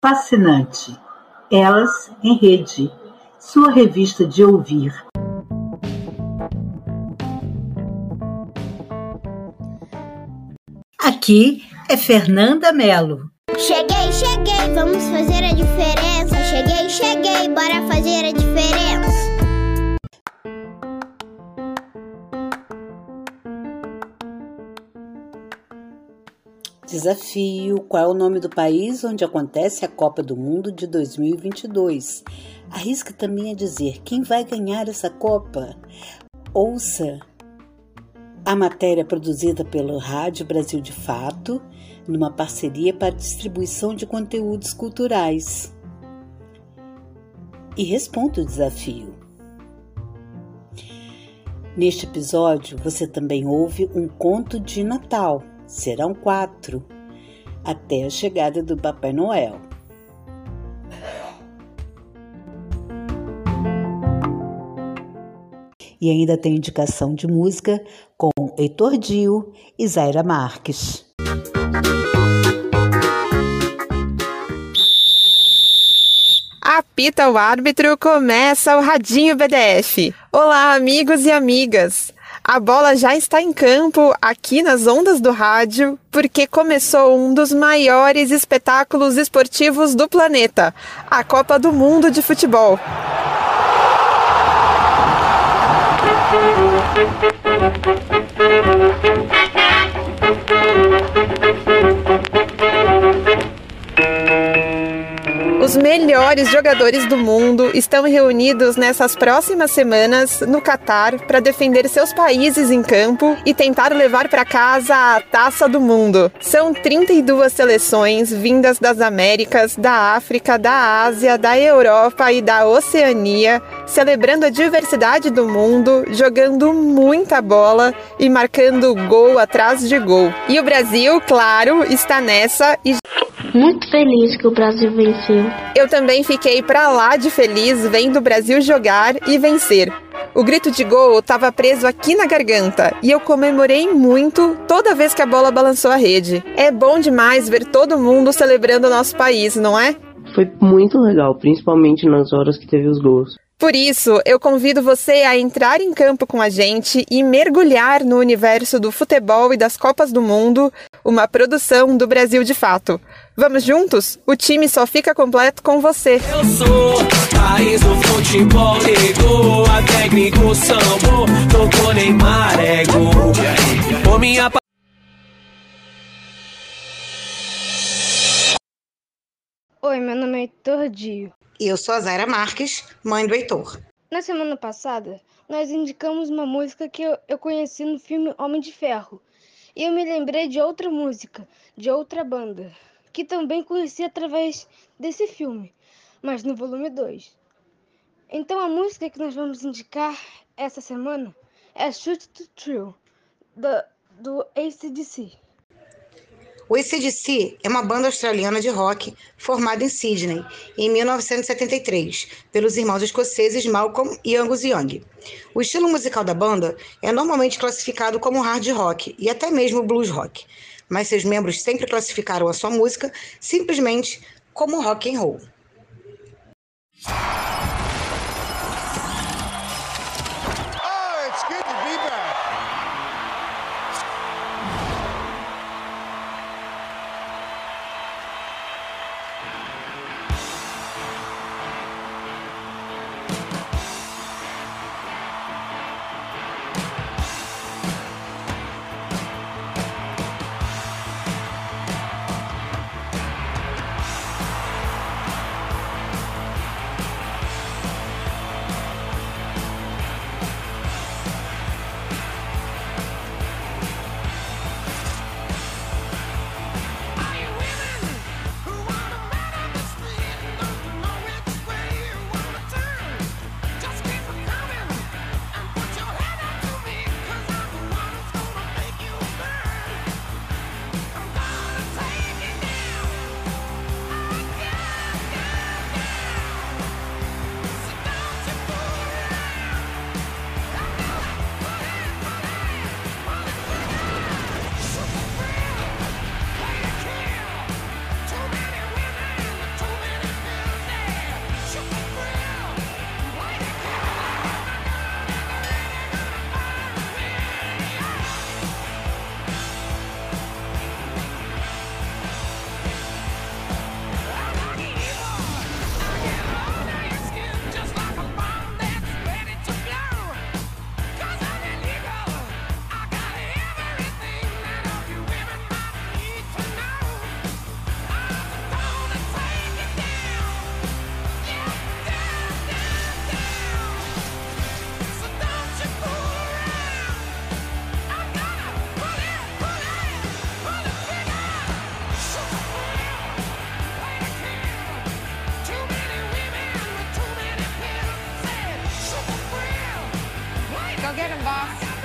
Fascinante. Elas em Rede, sua revista de ouvir. Aqui é Fernanda Mello. Cheguei, cheguei, vamos fazer a diferença. Cheguei, cheguei, bora fazer a diferença. Desafio: qual é o nome do país onde acontece a Copa do Mundo de 2022? Arrisca também a dizer quem vai ganhar essa Copa. Ouça a matéria produzida pelo Rádio Brasil de Fato, numa parceria para distribuição de conteúdos culturais. E responda o desafio. Neste episódio, você também ouve um conto de Natal serão quatro, até a chegada do Papai Noel. E ainda tem indicação de música com Heitor Dio e Zaira Marques. Apita o árbitro, começa o Radinho BDF. Olá, amigos e amigas. A bola já está em campo aqui nas ondas do rádio, porque começou um dos maiores espetáculos esportivos do planeta a Copa do Mundo de Futebol. Melhores jogadores do mundo estão reunidos nessas próximas semanas no Catar para defender seus países em campo e tentar levar para casa a taça do mundo. São 32 seleções vindas das Américas, da África, da Ásia, da Europa e da Oceania, celebrando a diversidade do mundo, jogando muita bola e marcando gol atrás de gol. E o Brasil, claro, está nessa e muito feliz que o Brasil venceu. Eu também fiquei pra lá de feliz vendo o Brasil jogar e vencer. O grito de gol estava preso aqui na garganta e eu comemorei muito toda vez que a bola balançou a rede. É bom demais ver todo mundo celebrando o nosso país, não é? Foi muito legal, principalmente nas horas que teve os gols. Por isso, eu convido você a entrar em campo com a gente e mergulhar no universo do futebol e das Copas do Mundo, uma produção do Brasil de Fato. Vamos juntos? O time só fica completo com você. Eu sou raiz do futebol, ligou a técnico sambo, tocou Neymar, é gol. minha Oi, meu nome é Heitor Dio. Eu sou a Zaira Marques, mãe do Heitor. Na semana passada, nós indicamos uma música que eu, eu conheci no filme Homem de Ferro. E eu me lembrei de outra música, de outra banda, que também conheci através desse filme, mas no volume 2. Então a música que nós vamos indicar essa semana é Shoot to Thrill, do, do ACDC. O ACDC é uma banda australiana de rock formada em Sydney em 1973 pelos irmãos escoceses Malcolm e Angus Young. O estilo musical da banda é normalmente classificado como hard rock e até mesmo blues rock, mas seus membros sempre classificaram a sua música simplesmente como rock and roll. Get him, boss.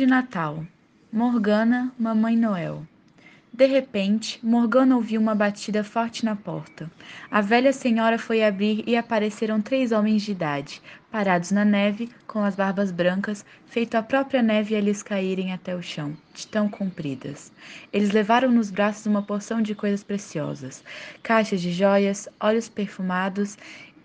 De Natal. Morgana, Mamãe Noel. De repente, Morgana ouviu uma batida forte na porta. A velha senhora foi abrir e apareceram três homens de idade, parados na neve, com as barbas brancas, feito a própria neve a lhes caírem até o chão, de tão compridas. Eles levaram nos braços uma porção de coisas preciosas: caixas de joias, óleos perfumados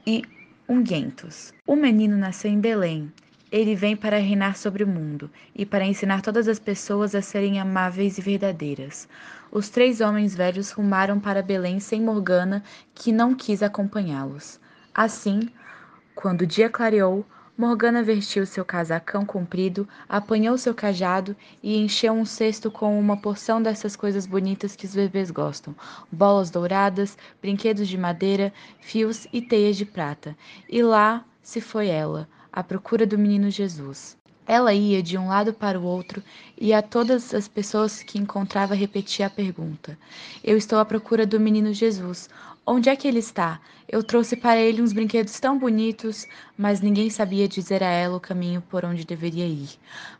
e unguentos. O menino nasceu em Belém, ele vem para reinar sobre o mundo e para ensinar todas as pessoas a serem amáveis e verdadeiras. Os três homens velhos rumaram para Belém sem Morgana, que não quis acompanhá-los. Assim, quando o dia clareou, Morgana vestiu seu casacão comprido, apanhou seu cajado e encheu um cesto com uma porção dessas coisas bonitas que os bebês gostam: bolas douradas, brinquedos de madeira, fios e teias de prata. E lá se foi ela, à procura do menino Jesus. Ela ia de um lado para o outro e a todas as pessoas que encontrava repetia a pergunta: Eu estou à procura do menino Jesus. Onde é que ele está? Eu trouxe para ele uns brinquedos tão bonitos, mas ninguém sabia dizer a ela o caminho por onde deveria ir.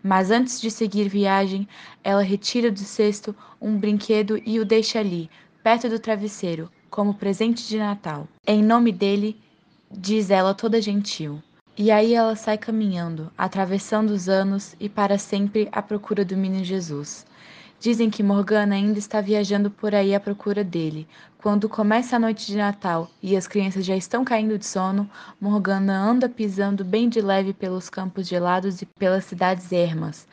Mas antes de seguir viagem, ela retira do cesto um brinquedo e o deixa ali, perto do travesseiro, como presente de Natal. Em nome dele, diz ela toda gentil. E aí ela sai caminhando, atravessando os anos e para sempre à procura do menino Jesus. Dizem que Morgana ainda está viajando por aí à procura dele. Quando começa a noite de Natal e as crianças já estão caindo de sono, Morgana anda pisando bem de leve pelos campos gelados e pelas cidades ermas,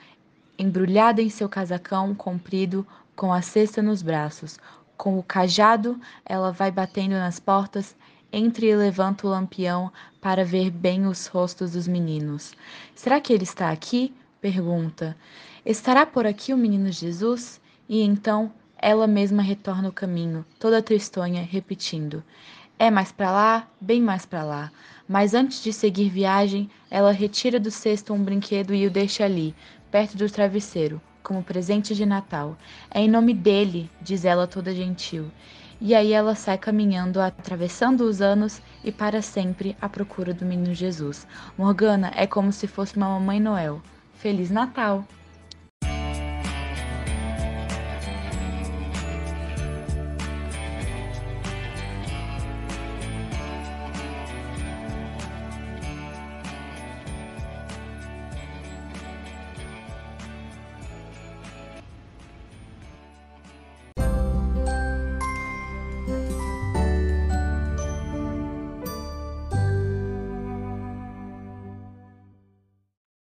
embrulhada em seu casacão comprido, com a cesta nos braços. Com o cajado, ela vai batendo nas portas, entre e levanta o lampião para ver bem os rostos dos meninos. Será que ele está aqui? pergunta. Estará por aqui o menino Jesus? E então ela mesma retorna o caminho, toda tristonha, repetindo: É mais para lá, bem mais para lá. Mas antes de seguir viagem, ela retira do cesto um brinquedo e o deixa ali, perto do travesseiro, como presente de Natal. É em nome dele, diz ela toda gentil. E aí ela sai caminhando, atravessando os anos e para sempre à procura do menino Jesus. Morgana é como se fosse uma mamãe Noel. Feliz Natal!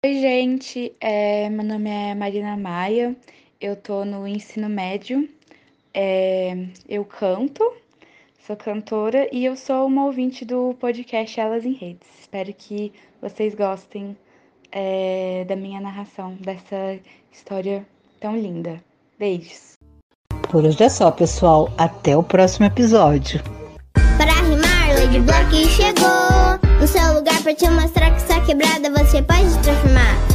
Oi, gente. É, meu nome é Marina Maia. Eu tô no ensino médio. É, eu canto, sou cantora e eu sou uma ouvinte do podcast Elas em Redes. Espero que vocês gostem é, da minha narração dessa história tão linda. Beijos. Por hoje é só, pessoal. Até o próximo episódio. Para rimar, Lady Block chegou no seu lugar pra te mostrar quebrada você pode transformar.